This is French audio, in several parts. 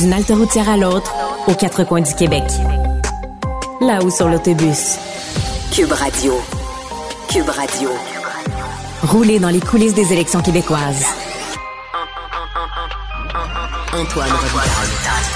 D'une halte routière à l'autre, aux quatre coins du Québec. Là-haut sur l'autobus. Cube Radio. Cube Radio. Rouler dans les coulisses des élections québécoises. Antoine.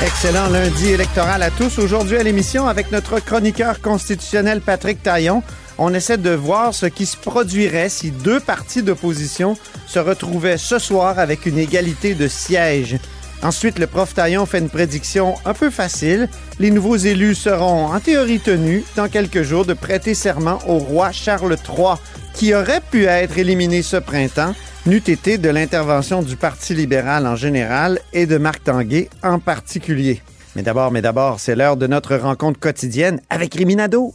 Excellent lundi électoral à tous. Aujourd'hui à l'émission avec notre chroniqueur constitutionnel Patrick Taillon. On essaie de voir ce qui se produirait si deux partis d'opposition se retrouvaient ce soir avec une égalité de sièges. Ensuite, le prof Taillon fait une prédiction un peu facile. Les nouveaux élus seront en théorie tenus dans quelques jours de prêter serment au roi Charles III, qui aurait pu être éliminé ce printemps, n'eût été de l'intervention du Parti libéral en général et de Marc Tanguay en particulier. Mais d'abord, mais d'abord, c'est l'heure de notre rencontre quotidienne avec Riminado.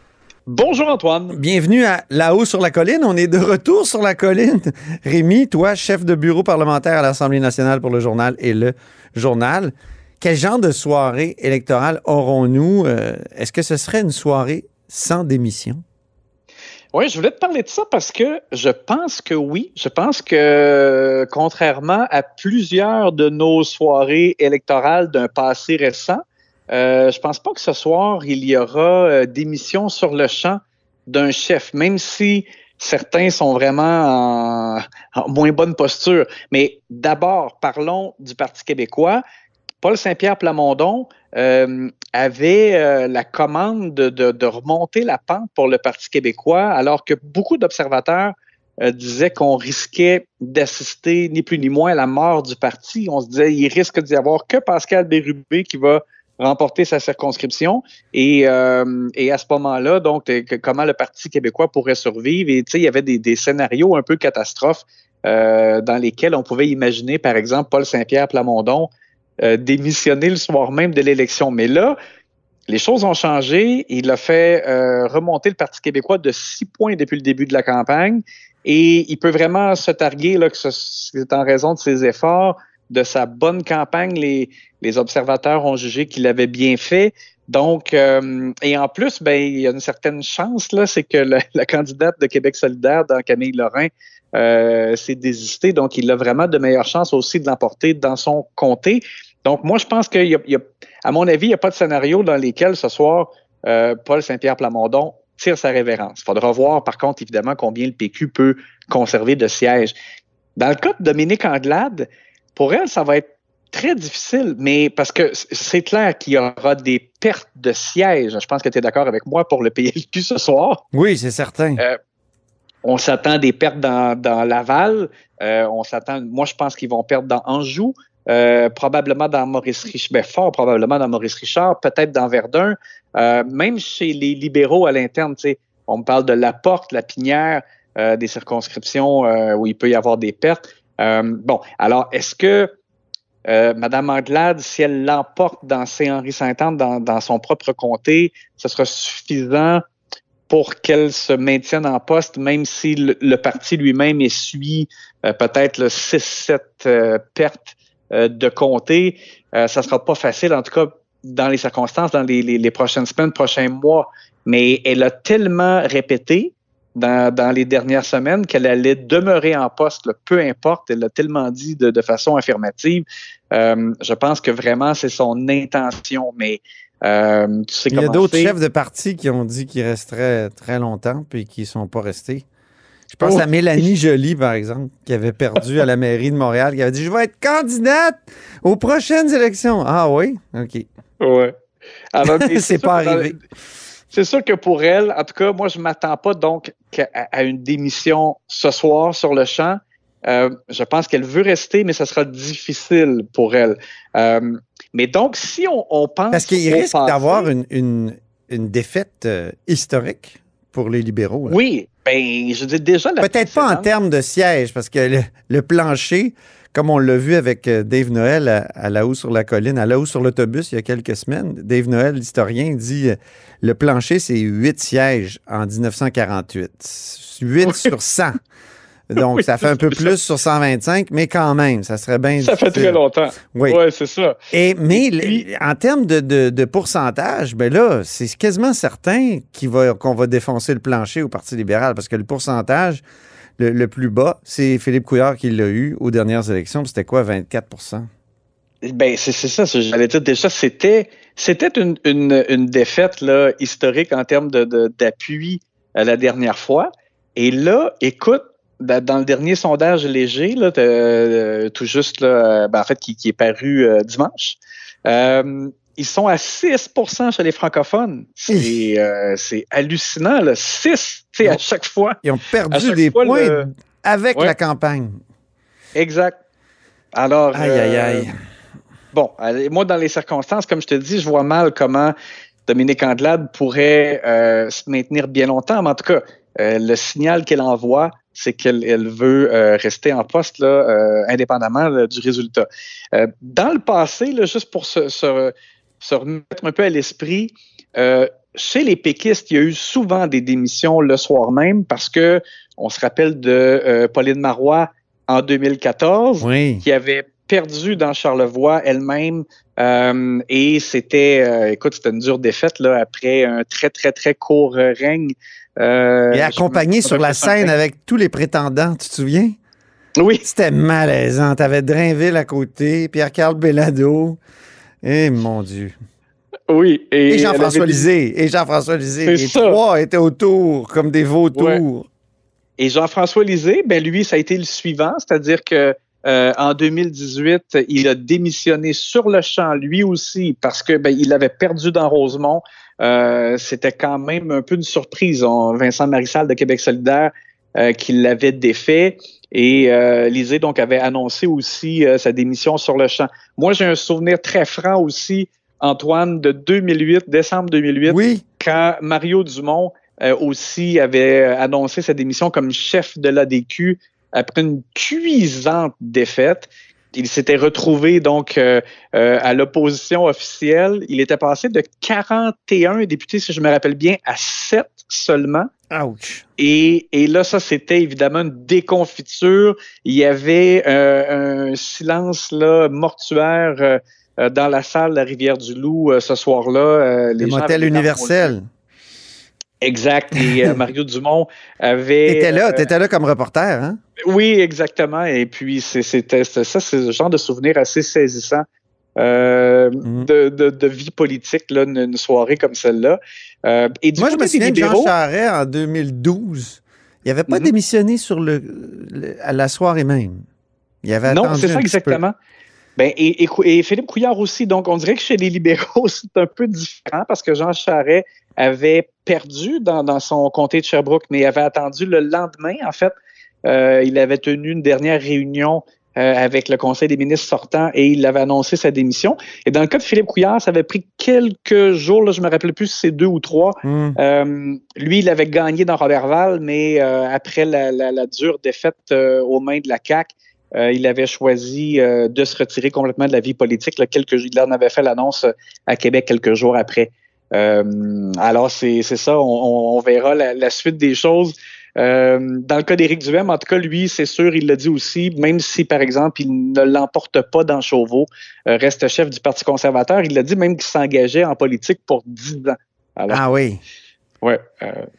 Bonjour Antoine. Bienvenue à Là-haut sur la colline. On est de retour sur la colline. Rémi, toi, chef de bureau parlementaire à l'Assemblée nationale pour le journal et le journal. Quel genre de soirée électorale aurons-nous? Euh, Est-ce que ce serait une soirée sans démission? Oui, je voulais te parler de ça parce que je pense que oui. Je pense que contrairement à plusieurs de nos soirées électorales d'un passé récent, euh, je pense pas que ce soir, il y aura euh, démission sur le champ d'un chef, même si certains sont vraiment en, moins bonne posture. Mais d'abord, parlons du Parti québécois. Paul Saint-Pierre Plamondon euh, avait euh, la commande de, de- remonter la pente pour le Parti québécois, alors que beaucoup d'observateurs disaient qu'on risquait d'assister ni plus ni moins à la mort du parti. On se disait il risque d'y avoir que Pascal Bérubé qui va remporter sa circonscription et, euh, et à ce moment-là, donc comment le Parti québécois pourrait survivre? Et il y avait des, scénarios un peu catastrophes euh, dans lesquels on pouvait imaginer par exemple Paul Saint-Pierre Plamondon euh, démissionner le soir même de l'élection. Mais là, les choses ont changé. Il a fait euh, remonter le Parti québécois de six points depuis le début de la campagne. Et il peut vraiment se targuer là, que ce- c'est en raison de ses efforts, de sa bonne campagne. Les, observateurs ont jugé qu'il avait bien fait. Donc, euh, et en plus, ben, il y a une certaine chance, là, c'est que la candidate de Québec solidaire, dans Camille Lorrain, euh, s'est désistée. Donc, il a vraiment de meilleures chances aussi de l'emporter dans son comté. Donc, moi, je pense qu'il y a, à mon avis, il n'y a pas de scénario dans lesquels ce soir, euh, Paul Saint-Pierre Plamondon tire sa révérence. Il faudra voir, par contre, évidemment, combien le PQ peut conserver de sièges. Dans le cas de Dominique Anglade, pour elle, ça va être très difficile, mais parce que c'est clair qu'il y aura des pertes de sièges. Je pense que tu es d'accord avec moi pour le PLQ ce soir. Oui, c'est certain. Euh, On s'attend des pertes dans, dans Laval. Euh, on s'attend, moi, je pense qu'ils vont perdre dans Anjou. Euh, probablement dans Maurice Richard, ben, fort probablement dans Maurice Richard, peut-être dans Verdun, même chez les libéraux à l'interne, on me parle de la porte, la pinière, des circonscriptions où il peut y avoir des pertes. Euh, bon, alors est-ce que euh, Madame Anglade, si elle l'emporte dans Saint-Henri-Saint-Anne, dans, dans son propre comté, ce sera suffisant pour qu'elle se maintienne en poste, même si le, parti lui-même essuie euh, peut-être 6-7 euh, pertes euh, de comté? ça sera pas facile, en tout cas dans les circonstances, dans les, les, prochaines semaines, prochains mois. Mais elle a tellement répété dans, dans les dernières semaines qu'elle allait demeurer en poste, peu importe. Elle l'a tellement dit de, de façon affirmative. je pense que vraiment c'est son intention. Mais euh, Il y a d'autres chefs de parti qui ont dit qu'ils resteraient très longtemps puis qui ne sont pas restés. Je pense à oh. Mélanie Joly, par exemple, qui avait perdu à la mairie de Montréal, qui avait dit Je vais être candidate aux prochaines élections. Ah oui? OK. Ouais. c'est pas arrivé. C'est sûr que pour elle, en tout cas, moi, je ne m'attends pas donc à, une démission ce soir sur le champ. Euh, je pense qu'elle veut rester, mais ça sera difficile pour elle. Euh, mais donc, si on, pense. Parce qu'il risque d'avoir une, une, une, défaite euh, historique pour les libéraux. Oui, ben, je dis déjà. Peut-être pas en termes de siège, parce que le, plancher, comme on l'a vu avec Dave Noël à, la haut sur la colline, à la haut sur l'autobus il y a quelques semaines, Dave Noël, l'historien, dit le plancher, c'est huit sièges en 1948. 8 sur 100. Donc, ça fait un peu plus sur 125, mais quand même, ça serait bien. Ça fait très longtemps. Oui, ouais, c'est ça. Et, mais en termes de, de, pourcentage, ben là, c'est quasiment certain qu'on va, qu'on va défoncer le plancher au Parti libéral parce que le pourcentage le, plus bas, c'est Philippe Couillard qui l'a eu aux dernières élections. C'était quoi, 24% ben, c'est ça, j'allais dire déjà, c'était c'était une, une, défaite là, historique en termes d'appui de, la dernière fois. Et là, écoute, dans le dernier sondage léger, là, tout juste, là, ben, en fait, qui, est paru euh, dimanche, euh, ils sont à 6% chez les francophones. C'est hallucinant, là. 6 à chaque fois. Ils ont perdu des points avec la campagne. Exact. Alors. Aïe, aïe, aïe. Bon, moi, dans les circonstances, comme je te dis, je vois mal comment Dominique Andelade pourrait se maintenir bien longtemps, mais en tout cas, le signal qu'elle envoie, c'est qu'elle veut euh, rester en poste là, euh, indépendamment du résultat. Euh, dans le passé, là, juste pour se, se, se, remettre un peu à l'esprit, chez les péquistes, il y a eu souvent des démissions le soir même parce que on se rappelle de Pauline Marois en 2014 qui avait perdu dans Charlevoix elle-même et c'était, écoute, c'était une dure défaite là après un très très très court règne euh, et accompagné sur la scène avec tous les prétendants, tu te souviens? Oui. C'était malaisant. T'avais Drainville à côté, Pierre-Carl Bellado. Eh mon Dieu. Oui. Et, Jean-François Lisée. Et Jean-François Lisée. Les trois étaient autour, comme des vautours. Et Jean-François Lisée, ben lui, ça a été le suivant, c'est-à-dire que euh, en 2018, il a démissionné sur le champ, lui aussi, parce que ben, il avait perdu dans Rosemont. Euh, c'était quand même un peu une surprise. Vincent Marissal de Québec solidaire qui l'avait défait. Et euh, Lisée donc avait annoncé aussi euh, sa démission sur le champ. Moi, j'ai un souvenir très franc aussi, Antoine, de 2008, décembre 2008, oui. quand Mario Dumont aussi avait annoncé sa démission comme chef de l'ADQ après une cuisante défaite. Il s'était retrouvé donc euh, euh, à l'opposition officielle. Il était passé de 41 députés, si je me rappelle bien, à 7 seulement. Ouch. Et, et là, ça, c'était évidemment une déconfiture. Il y avait euh, un silence là, mortuaire dans la salle de la Rivière-du-Loup ce soir-là. les motel universel. Exact. Et Mario Dumont avait. T'étais là, t'étais là comme reporter, hein? Oui, exactement. Et puis, c'était ça, c'est le genre de souvenir assez saisissant euh, mhm. de, vie politique, là, une, soirée comme celle-là. Euh, et Moi, je me souviens de Jean Charest en 2012. Il n'avait pas mhm. démissionné sur le, à la soirée même. Il avait Non, c'est ça exactement. Ben, et, et, Philippe Couillard aussi. Donc, on dirait que chez les libéraux, c'est un peu différent parce que Jean Charest avait perdu dans, dans son comté de Sherbrooke, mais avait attendu le lendemain, en fait, euh, il avait tenu une dernière réunion euh, avec le Conseil des ministres sortant et il avait annoncé sa démission. Et dans le cas de Philippe Couillard, ça avait pris quelques jours, là, je me rappelle plus si c'est deux ou trois. Hmm. Euh, lui, il avait gagné dans Robertval, mais après la, la, dure défaite aux mains de la CAQ, il avait choisi de se retirer complètement de la vie politique. Là, quelques, il en avait fait l'annonce à Québec quelques jours après. alors, c'est ça, on, verra la, suite des choses. Dans le cas d'Éric Duhem, en tout cas, lui, c'est sûr, il l'a dit aussi, même si, par exemple, il ne l'emporte pas dans Chauveau, reste chef du Parti conservateur, il l'a dit même qu'il s'engageait en politique pour 10 ans. ah oui. Oui,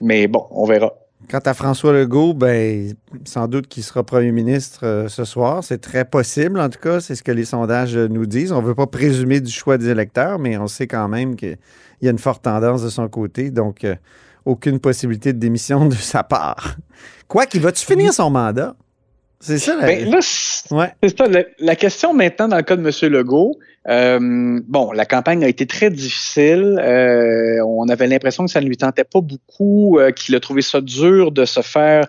mais bon, on verra. Quant à François Legault, ben, sans doute qu'il sera premier ministre euh, ce soir. C'est très possible, en tout cas. C'est ce que les sondages nous disent. On ne veut pas présumer du choix des électeurs, mais on sait quand même qu'il y a une forte tendance de son côté. Donc, euh, aucune possibilité de démission de sa part. Quoi qu'il va-tu finir son mandat? C'est ça, la... Ben, ouais. la, question maintenant dans le cas de M. Legault, euh, bon, la campagne a été très difficile. Euh, on avait l'impression que ça ne lui tentait pas beaucoup, euh, qu'il a trouvé ça dur de se faire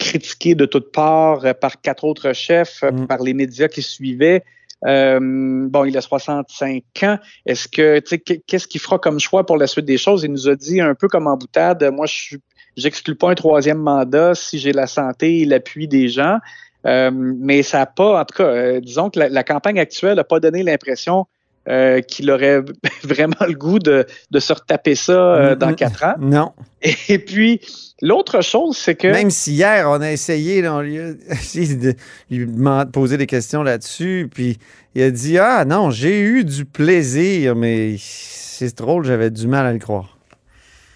critiquer de toutes parts par quatre autres chefs, mm. par les médias qui suivaient. Bon, il a 65 ans. Est-ce que, tu sais, qu'est-ce qu'il fera comme choix pour la suite des choses? Il nous a dit un peu comme en boutade, moi, je j'exclus pas un troisième mandat si j'ai la santé et l'appui des gens. Euh, mais ça n'a pas, en tout cas, euh, disons que la, campagne actuelle n'a pas donné l'impression euh, qu'il aurait vraiment le goût de, de se retaper ça dans mm-hmm. quatre ans. Non. Et, puis, l'autre chose, c'est que. Même si hier, on a essayé, on lui a de lui poser des questions là-dessus, puis il a dit Ah non, j'ai eu du plaisir, mais c'est drôle, j'avais du mal à le croire.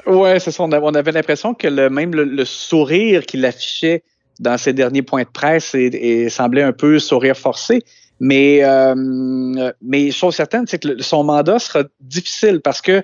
Ouais, c'est ça. On avait l'impression que le, même le sourire qu'il affichait dans ses derniers points de presse et, semblait un peu sourire forcé. Mais, euh, mais chose certaine, c'est que son mandat sera difficile parce que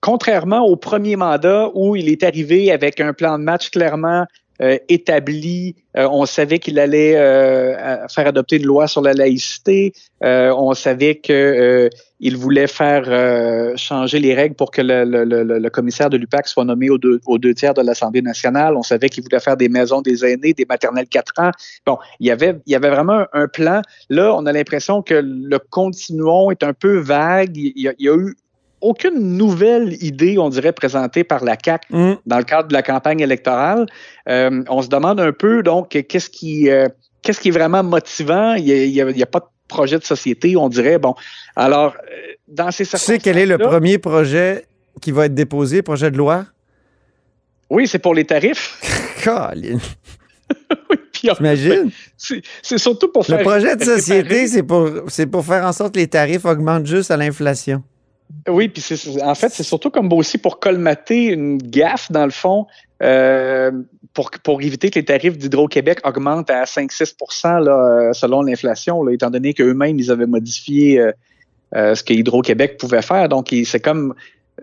contrairement au premier mandat où il est arrivé avec un plan de match clairement euh, établi. Euh, on savait qu'il allait euh, faire adopter une loi sur la laïcité. on savait qu'il voulait faire changer les règles pour que le, commissaire de l'UPAC soit nommé aux deux, deux, tiers de l'Assemblée nationale. On savait qu'il voulait faire des maisons des aînés, des maternelles 4 ans. Bon, il y avait, il y avait vraiment un, plan. Là, on a l'impression que le continuum est un peu vague. Il y il y a eu aucune nouvelle idée, on dirait, présentée par la CAC mm. dans le cadre de la campagne électorale. Euh, on se demande un peu, donc, qu'est-ce qui, euh, qu'est-ce qui est vraiment motivant? Il n'y a, pas de projet de société, on dirait. Bon, alors, euh, dans ces circonstances. Tu sais quel est le premier projet qui va être déposé, projet de loi? Oui, c'est pour les tarifs. Colin. T'imagines? C'est surtout pour faire. Le projet de société, c'est pour, pour faire en sorte que les tarifs augmentent juste à l'inflation. Oui, puis en fait, c'est surtout comme aussi pour colmater une gaffe, dans le fond, euh, pour, pour éviter que les tarifs d'Hydro-Québec augmentent à 5-6% euh, selon l'inflation, étant donné qu'eux-mêmes, ils avaient modifié euh, ce que Hydro-Québec pouvait faire. Donc, c'est comme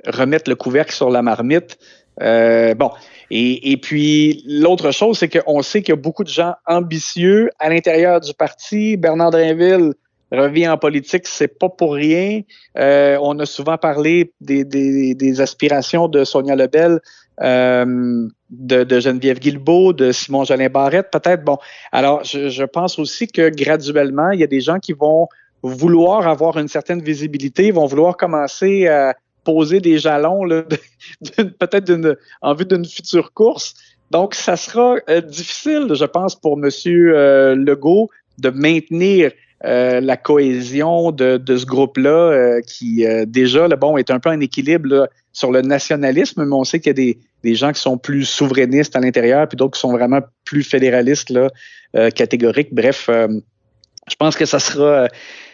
remettre le couvercle sur la marmite. bon, et, et puis l'autre chose, c'est qu'on sait qu'il y a beaucoup de gens ambitieux à l'intérieur du parti. Bernard Drinville revient en politique, c'est pas pour rien. Euh, on a souvent parlé des, aspirations de Sonia Lebel, euh, de, Geneviève Guilbeault, de Simon Jolin Barrette, peut-être. Bon, alors je, pense aussi que graduellement, il y a des gens qui vont vouloir avoir une certaine visibilité, vont vouloir commencer à poser des jalons, peut-être en vue d'une future course. Donc, ça sera euh, difficile, je pense, pour M. Legault de maintenir euh, la cohésion de, ce groupe-là euh, qui euh, déjà, bon, est un peu en équilibre sur le nationalisme, mais on sait qu'il y a des, gens qui sont plus souverainistes à l'intérieur, puis d'autres qui sont vraiment plus fédéralistes, catégoriques. Bref, je pense que ça sera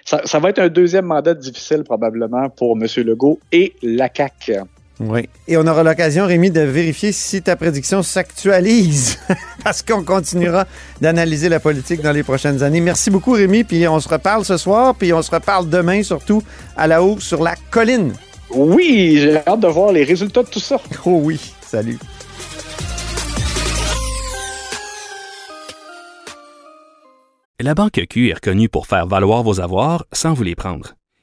ça, ça, va être un deuxième mandat difficile probablement pour M. Legault et la CAQ. Oui. Et on aura l'occasion, Rémi, de vérifier si ta prédiction s'actualise, parce qu'on continuera d'analyser la politique dans les prochaines années. Merci beaucoup, Rémi, puis on se reparle ce soir, puis on se reparle demain, surtout à la haut sur la colline. Oui, j'ai hâte de voir les résultats de tout ça. Oh oui, salut. La Banque Q est reconnue pour faire valoir vos avoirs sans vous les prendre.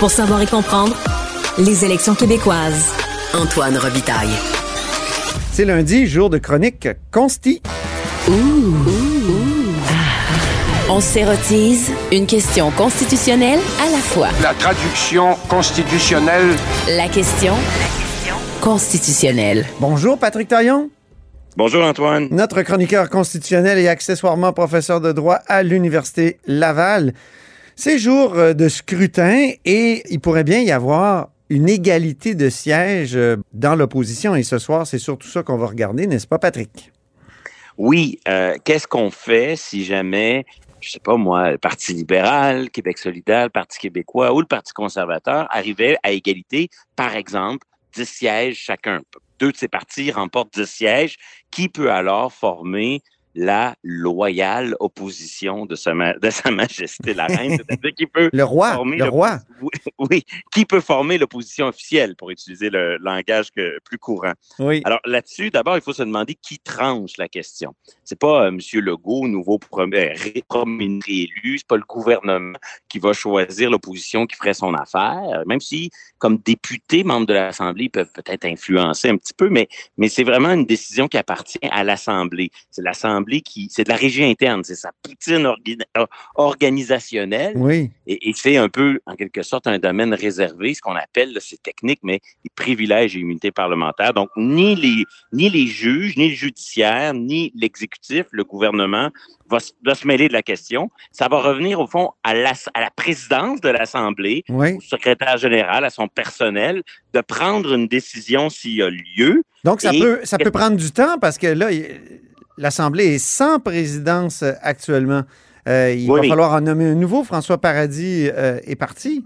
Pour savoir et comprendre, les élections québécoises. Antoine Robitaille. C'est lundi, jour de chronique Consti. On s'érotise une question constitutionnelle à la fois. La traduction constitutionnelle. La question constitutionnelle. Bonjour Patrick Taillon. Bonjour Antoine. Notre chroniqueur constitutionnel et accessoirement professeur de droit à l'Université Laval. C'est jour euh, de scrutin et il pourrait bien y avoir une égalité de sièges euh, dans l'opposition. Et ce soir, c'est surtout ça qu'on va regarder, n'est-ce pas, Patrick? Oui. Euh, Qu'est-ce qu'on fait si jamais, je sais pas moi, le Parti libéral, Québec solidaire, le Parti québécois ou le Parti conservateur arrivaient à égalité, par exemple, 10 sièges chacun? Deux de ces partis remportent 10 sièges. Qui peut alors former la loyale opposition de sa, de sa majesté la reine, c'est-à-dire qui peut le roi, former le roi. Oui, qui peut former l'opposition officielle pour utiliser le langage que, plus courant. Oui. Alors là-dessus, d'abord, il faut se demander qui tranche la question. C'est pas euh, M. Legault, nouveau premier, premier élu, c'est pas le gouvernement qui va choisir l'opposition qui ferait son affaire, même si, comme député, membres de l'Assemblée, ils peuvent peut-être influencer un petit peu, mais, mais c'est vraiment une décision qui appartient à l'Assemblée. C'est l'Assemblée qui, c'est de la régie interne, c'est sa poutine organisationnelle. Oui. Et, c'est un peu, en quelque sorte, un domaine réservé, ce qu'on appelle, c'est technique, mais les privilèges et immunités parlementaires. Donc, ni les, ni les juges, ni le judiciaire, ni l'exécutif, le gouvernement, va, se mêler de la question. Ça va revenir, au fond, à la, à la présidence de l'Assemblée, au secrétaire général, à son personnel, de prendre une décision s'il y a lieu. Donc, ça, peut, ça peut prendre du temps parce que là, l'Assemblée est sans présidence euh, actuellement. Euh, il va falloir en nommer un nouveau. François Paradis euh, est parti.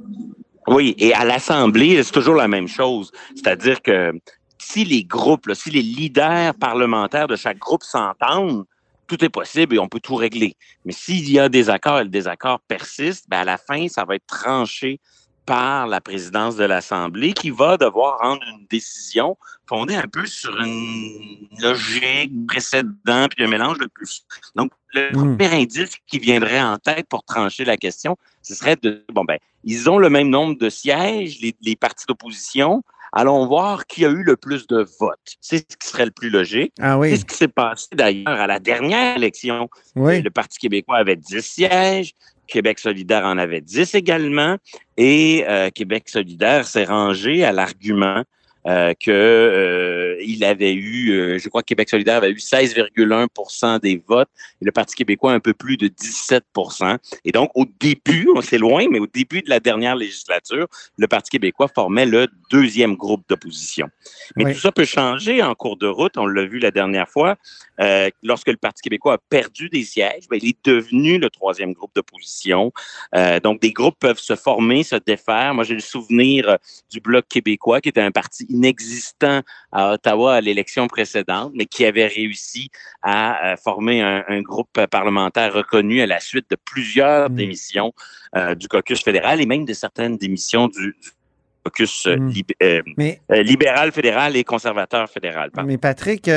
Oui, et à l'Assemblée, c'est toujours la même chose. C'est-à-dire que si les groupes, si les leaders parlementaires de chaque groupe s'entendent, tout est possible et on peut tout régler. Mais s'il y a des accords et le désaccord persiste, ben à la fin, ça va être tranché par la présidence de l'Assemblée qui va devoir rendre une décision fondée un peu sur une logique précédente puis un mélange de plus. Donc, le hmm. premier indice qui viendrait en tête pour trancher la question, ce serait de, bon, ben, ils ont le même nombre de sièges, les, les partis d'opposition, allons voir qui a eu le plus de votes. C'est ce qui serait le plus logique. Ah oui. C'est ce qui s'est passé d'ailleurs à la dernière élection. Le Parti québécois avait 10 sièges, Québec solidaire en avait 10 également, et euh, Québec solidaire s'est rangé à l'argument euh, que euh, il avait eu, euh, je crois que Québec solidaire avait eu 16,1 des votes et le Parti québécois un peu plus de 17 Et donc, au début, on s'est loin, mais au début de la dernière législature, le Parti québécois formait le deuxième groupe d'opposition. Mais tout ça peut changer en cours de route. On l'a vu la dernière fois. Euh, lorsque le Parti québécois a perdu des sièges, ben, il est devenu le troisième groupe d'opposition. Euh, donc, des groupes peuvent se former, se défaire. Moi, j'ai le souvenir du Bloc québécois, qui était un parti inexistant à Ottawa à l'élection précédente, mais qui avait réussi à euh, former un, groupe parlementaire reconnu à la suite de plusieurs mmh. démissions euh, du caucus fédéral et même de certaines démissions du, caucus euh, mmh. libéral fédéral et conservateur fédéral. Mais Patrick,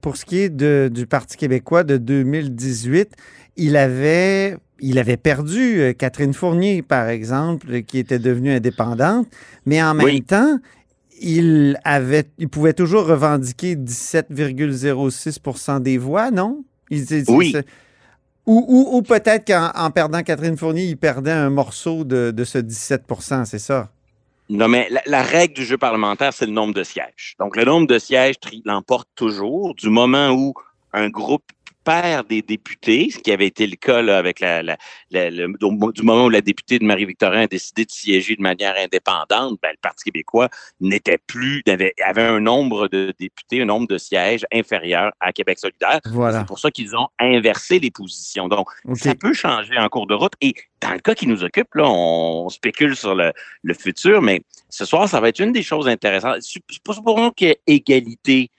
pour ce qui est du Parti québécois de 2018, il avait il avait perdu Catherine Fournier, par exemple, qui était devenue indépendante, mais en même temps, il, avait, il pouvait toujours revendiquer 17,06% des voix, non? oui. Ou, peut-être qu'en perdant Catherine Fournier, il perdait un morceau de, ce 17% c'est ça? Non, mais la, règle du jeu parlementaire, c'est le nombre de sièges. Donc, le nombre de sièges l'emporte toujours du moment où un groupe des députés, ce qui avait été le cas là, avec la, la, le, du moment où la députée de Marie-Victorin a décidé de siéger de manière indépendante, ben, le Parti québécois n'était plus, avait, avait un nombre de députés, un nombre de sièges inférieur à Québec solidaire. Voilà. C'est pour ça qu'ils ont inversé les positions. Donc, ça peut changer en cours de route. Et dans le cas qui nous occupe, là, on spécule sur le, le futur, mais ce soir, ça va être une des choses intéressantes. Supposons qu'il y ait égalité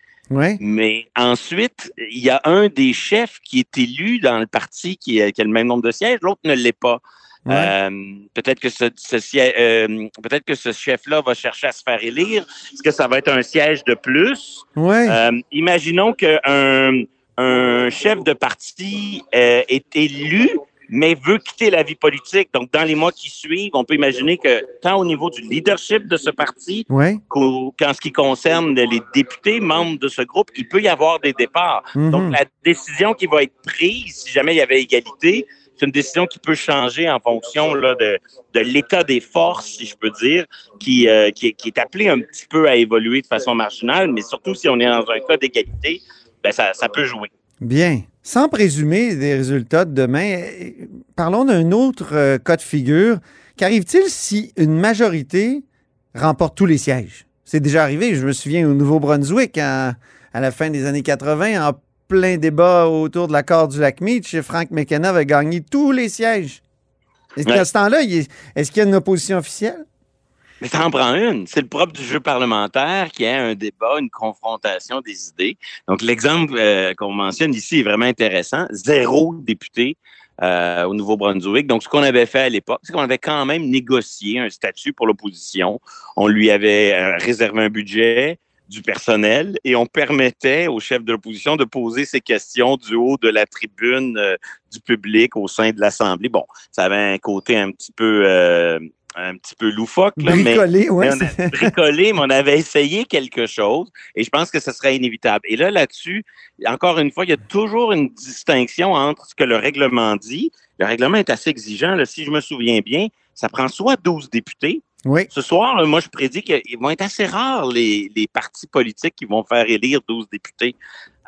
mais ensuite, il y a un des chefs qui est élu dans le parti qui a, le même nombre de sièges, l'autre ne l'est pas. Euh, peut-être que ce, euh, peut-être que ce chef-là va chercher à se faire élire. Est-ce que ça va être un siège de plus? Euh, imaginons qu'un un chef de parti est élu mais veut quitter la vie politique. Donc, dans les mois qui suivent, on peut imaginer que tant au niveau du leadership de ce parti qu'en ce qui concerne les députés membres de ce groupe, il peut y avoir des départs. Mhm. Donc, la décision qui va être prise, si jamais il y avait égalité, c'est une décision qui peut changer en fonction là, de, de l'état des forces, si je peux dire, qui, euh, qui, qui, est appelé un petit peu à évoluer de façon marginale, mais surtout si on est dans un cas d'égalité, ben ça, ça peut jouer. Bien. Sans présumer des résultats de demain, parlons d'un autre euh, cas de figure. Qu'arrive-t-il si une majorité remporte tous les sièges? C'est déjà arrivé, je me souviens au Nouveau-Brunswick à la fin des années 80, en plein débat autour de l'accord du lac Meach, Frank McKenna avait gagné tous les sièges. Est-ce qu'à ce temps-là, est-ce qu'il y a une opposition officielle? Mais ça en prend une. C'est le propre du jeu parlementaire qui est un débat, une confrontation des idées. Donc, l'exemple euh, qu'on mentionne ici est vraiment intéressant. Zéro député euh, au Nouveau-Brunswick. Donc, ce qu'on avait fait à l'époque, c'est qu'on avait quand même négocié un statut pour l'opposition. On lui avait euh, réservé un budget du personnel et on permettait au chef de l'opposition de poser ses questions du haut de la tribune du public au sein de l'Assemblée. Bon, ça avait un côté un petit peu un petit peu loufoque. bricolé, oui. bricolé, mais on avait essayé quelque chose et je pense que ce serait inévitable. Et là, là-dessus, encore une fois, il y a toujours une distinction entre ce que le règlement dit. Le règlement est assez exigeant. Là, si je me souviens bien, ça prend soit 12 députés. Oui. Ce soir, moi, je prédis qu'ils vont être assez rares les, les partis politiques qui vont faire élire 12 députés.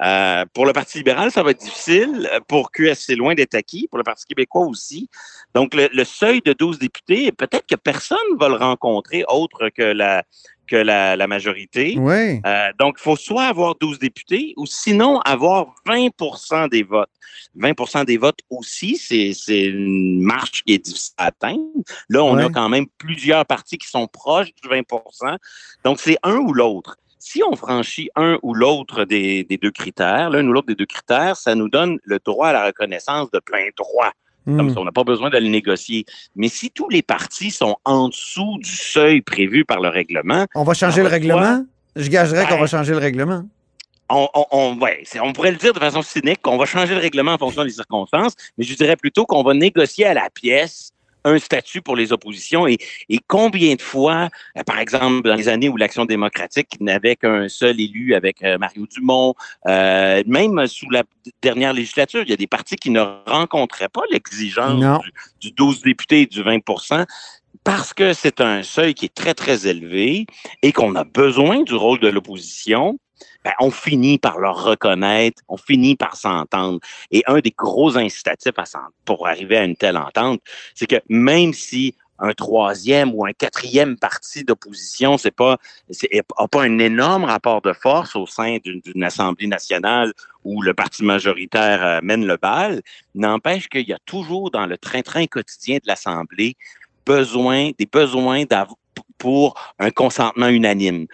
Euh, pour le Parti libéral, ça va être difficile. Pour QS, c'est loin d'être acquis. Pour le Parti québécois aussi. Donc, le, seuil de 12 députés, peut-être que personne ne va le rencontrer autre que la, que la, la majorité. Oui. Euh, donc, il faut soit avoir 12 députés ou sinon avoir 20% des votes. 20% des votes aussi, c'est une marche qui est difficile à atteindre. Là, on a quand même plusieurs partis qui sont proches du 20% Donc, c'est un ou l'autre. Si on franchit un ou l'autre des, deux critères, l'un ou l'autre des deux critères, ça nous donne le droit à la reconnaissance de plein droit. Comme hmm. ça, on n'a pas besoin de le négocier. Mais si tous les partis sont en dessous du seuil prévu par le règlement. On va changer le règlement? Je gagerais qu'on va changer le règlement. On, on, on, pourrait le dire de façon cynique qu'on va changer le règlement en fonction des circonstances, mais je dirais plutôt qu'on va négocier à la pièce un statut pour les oppositions et, et combien de fois, euh, par exemple, dans les années où l'Action démocratique n'avait qu'un seul élu avec euh, Mario Dumont, euh, même sous la dernière législature, il y a des partis qui ne rencontraient pas l'exigence du, du 12 députés et du 20% parce que c'est un seuil qui est très, très élevé et qu'on a besoin du rôle de l'opposition ben, on finit par leur reconnaître, on finit par s'entendre. Et un des gros incitatifs pour arriver à une telle entente, c'est que même si un troisième ou un quatrième parti d'opposition, c'est pas un énorme rapport de force au sein d'une Assemblée nationale où le parti majoritaire euh, mène le bal, n'empêche qu'il y a toujours dans le train-train quotidien de l'Assemblée besoin, des besoins pour un consentement unanime,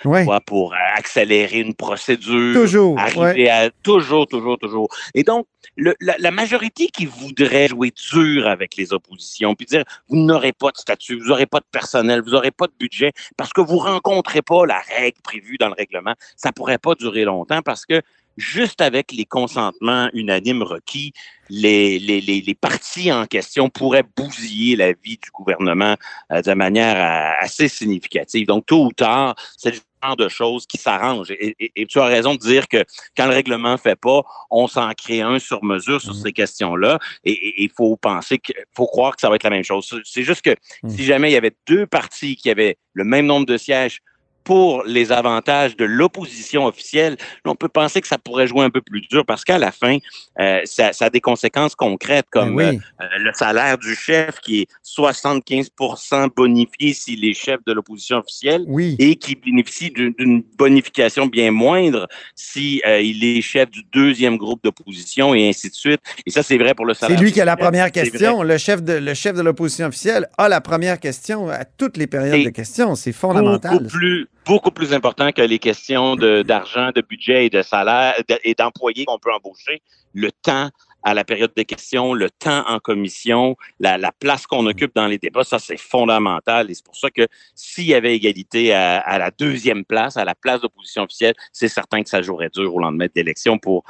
pour accélérer une procédure, toujours, arriver à toujours, toujours, toujours. Et donc, le, la, majorité qui voudrait jouer dur avec les oppositions, puis dire vous n'aurez pas de statut, vous n'aurez pas de personnel, vous n'aurez pas de budget, parce que vous rencontrez pas la règle prévue dans le règlement, ça pourrait pas durer longtemps parce que juste avec les consentements unanimes requis, les, les, les, partis en question pourraient bousiller la vie du gouvernement euh, de manière euh, assez significative. Donc, tôt ou tard, c'est le genre de choses qui s'arrangent. Et, tu as raison de dire que quand le règlement ne fait pas, on s'en crée un sur mesure sur mmh. ces questions-là. Et il faut penser que, faut croire que ça va être la même chose. C'est juste que mmh. si jamais il y avait deux partis qui avaient le même nombre de sièges, pour les avantages de l'opposition officielle, on peut penser que ça pourrait jouer un peu plus dur parce qu'à la fin, euh, ça, ça, a des conséquences concrètes comme Ben euh, le salaire du chef qui est 75% bonifié s'il est chef de l'opposition officielle Oui. et qui bénéficie d'une- bonification bien moindre si euh, il est chef du deuxième groupe d'opposition et ainsi de suite. Et ça, c'est vrai pour le C'est salaire. lui du qui a la première c'est question. Le chef de le chef de l'opposition officielle a la première question à toutes les périodes Et de questions. C'est fondamental. Beaucoup plus, beaucoup plus important que les questions d'argent, de, budget et de salaire et d'employés qu'on peut embaucher. Le temps à la période de questions, le temps en commission, la, la place qu'on occupe dans les débats, ça c'est fondamental. Et c'est pour ça que s'il y avait égalité à, à la deuxième place, à la place d'opposition officielle, c'est certain que ça jouerait dur au lendemain de l'élection pour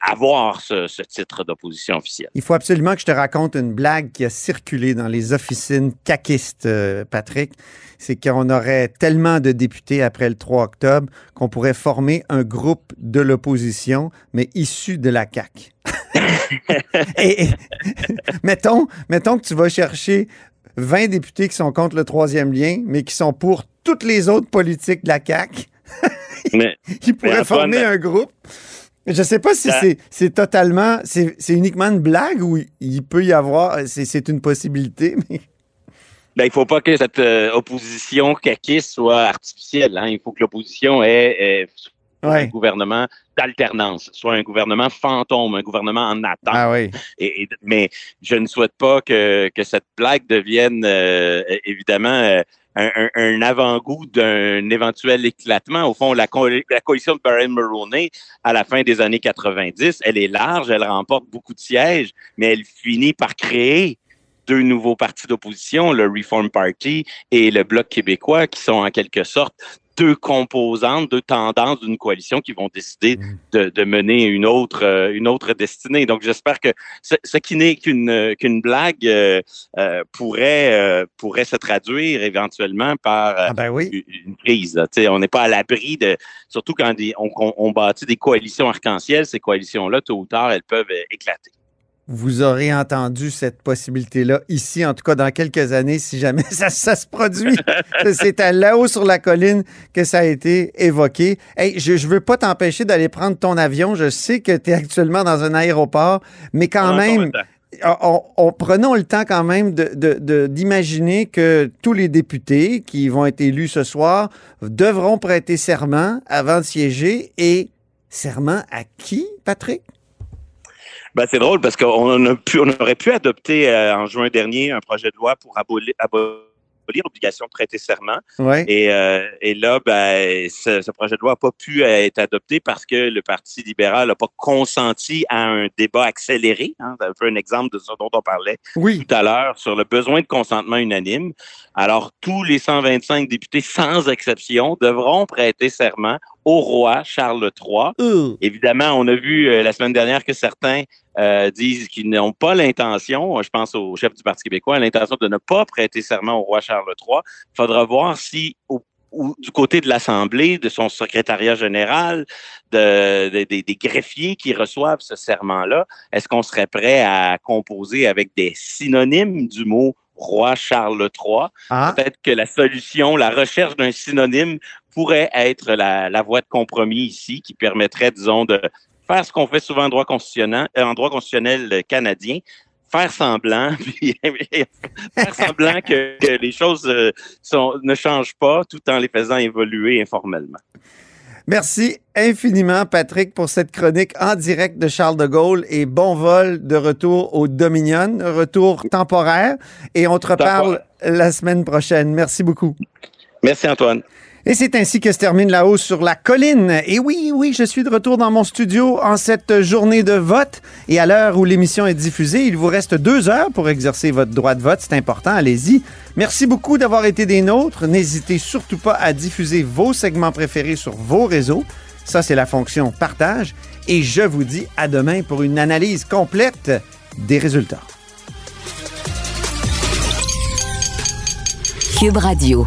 avoir ce, ce titre d'opposition officielle. Il faut absolument que je te raconte une blague qui a circulé dans les officines caquistes, euh, Patrick. C'est qu'on aurait tellement de députés après le 3 octobre qu'on pourrait former un groupe de l'opposition, mais issu de la CAQ. et, et- mettons, mettons que tu vas chercher 20 députés qui sont contre le troisième lien, mais qui sont pour toutes les autres politiques de la CAQ. Mais, Ils pourraient former un groupe. Je ne sais pas si c'est totalement, c'est uniquement une blague ou il peut y avoir, c'est une possibilité, mais Ben, il faut pas que cette euh, opposition caquiste soit artificielle. Hein. Il faut que l'opposition ait, ait un gouvernement d'alternance, soit un gouvernement fantôme, un gouvernement en attente. Ah oui. Et, et- mais je ne souhaite pas que, que cette blague devienne euh, évidemment euh, un, avant-goût d'un éventuel éclatement. Au fond, la, co- la coalition de Barron Mulroney, à la fin des années 90, elle est large, elle remporte beaucoup de sièges, mais elle finit par créer deux nouveaux partis d'opposition, le Reform Party et le Bloc québécois, qui sont en quelque sorte deux composantes, deux tendances d'une coalition qui vont décider de, de mener une autre, euh, une autre destinée. Donc, j'espère que ce, ce qui n'est qu'une euh, qu'une blague euh, euh, pourrait, euh, pourrait se traduire éventuellement par Ah ben oui. une- crise. on n'est pas à l'abri de, surtout quand des- on, on- on bâtit des coalitions arc-en-ciel, ces coalitions-là, tôt ou tard, elles peuvent éclater. Vous aurez entendu cette possibilité-là ici, en tout cas dans quelques années, si jamais ça, ça se produit. C'est à là-haut sur la colline que ça a été évoqué. Hey, je ne veux pas t'empêcher d'aller prendre ton avion. Je sais que tu es actuellement dans un aéroport, mais quand même, on, on- prenons le temps quand même de- de- de- d'imaginer que tous les députés qui vont être élus ce soir devront prêter serment avant de siéger. Et serment à qui, Patrick? Ben, c'est drôle parce qu'on a pu, on aurait pu adopter euh, en juin dernier un projet de loi pour abolir, abolir l'obligation de prêter serment. Ouais. Et, euh, et là, ben, ce, ce projet de loi n'a pas pu euh, être adopté parce que le Parti libéral n'a pas consenti à un débat accéléré. Hein, c'est un peu un exemple de ce dont on parlait Oui. tout à l'heure sur le besoin de consentement unanime. Alors, tous les 125 députés, sans exception, devront prêter serment au roi Charles III. Euh. Évidemment, on a vu euh, la semaine dernière que certains euh, disent qu'ils n'ont pas l'intention, je pense au chef du Parti québécois, l'intention de ne pas prêter serment au roi Charles III. Il faudra voir si au- ou du côté de l'Assemblée, de son secrétariat général, de, de- des- des greffiers qui reçoivent ce serment-là, est-ce qu'on serait prêt à composer avec des synonymes du mot roi Charles III? Ah, Peut-être que la solution, la recherche d'un synonyme pourrait être la, la voie de compromis ici, qui permettrait, disons, de faire ce qu'on fait souvent en droit constitutionnel, euh, en droit constitutionnel canadien, faire semblant, puis faire semblant que, que les choses euh, sont, ne changent pas, tout en les faisant évoluer informellement. Merci infiniment, Patrick, pour cette chronique en direct de Charles de Gaulle et bon vol de retour au Dominion, retour temporaire. Et on te reparle la semaine prochaine. Merci beaucoup. Merci Antoine. Et c'est ainsi que se termine la hausse sur la colline. Et oui, oui, je suis de retour dans mon studio en cette journée de vote. Et à l'heure où l'émission est diffusée, il vous reste deux heures pour exercer votre droit de vote. C'est important, allez-y. Merci beaucoup d'avoir été des nôtres. N'hésitez surtout pas à diffuser vos segments préférés sur vos réseaux. Ça, c'est la fonction partage. Et je vous dis à demain pour une analyse complète des résultats. Cube Radio.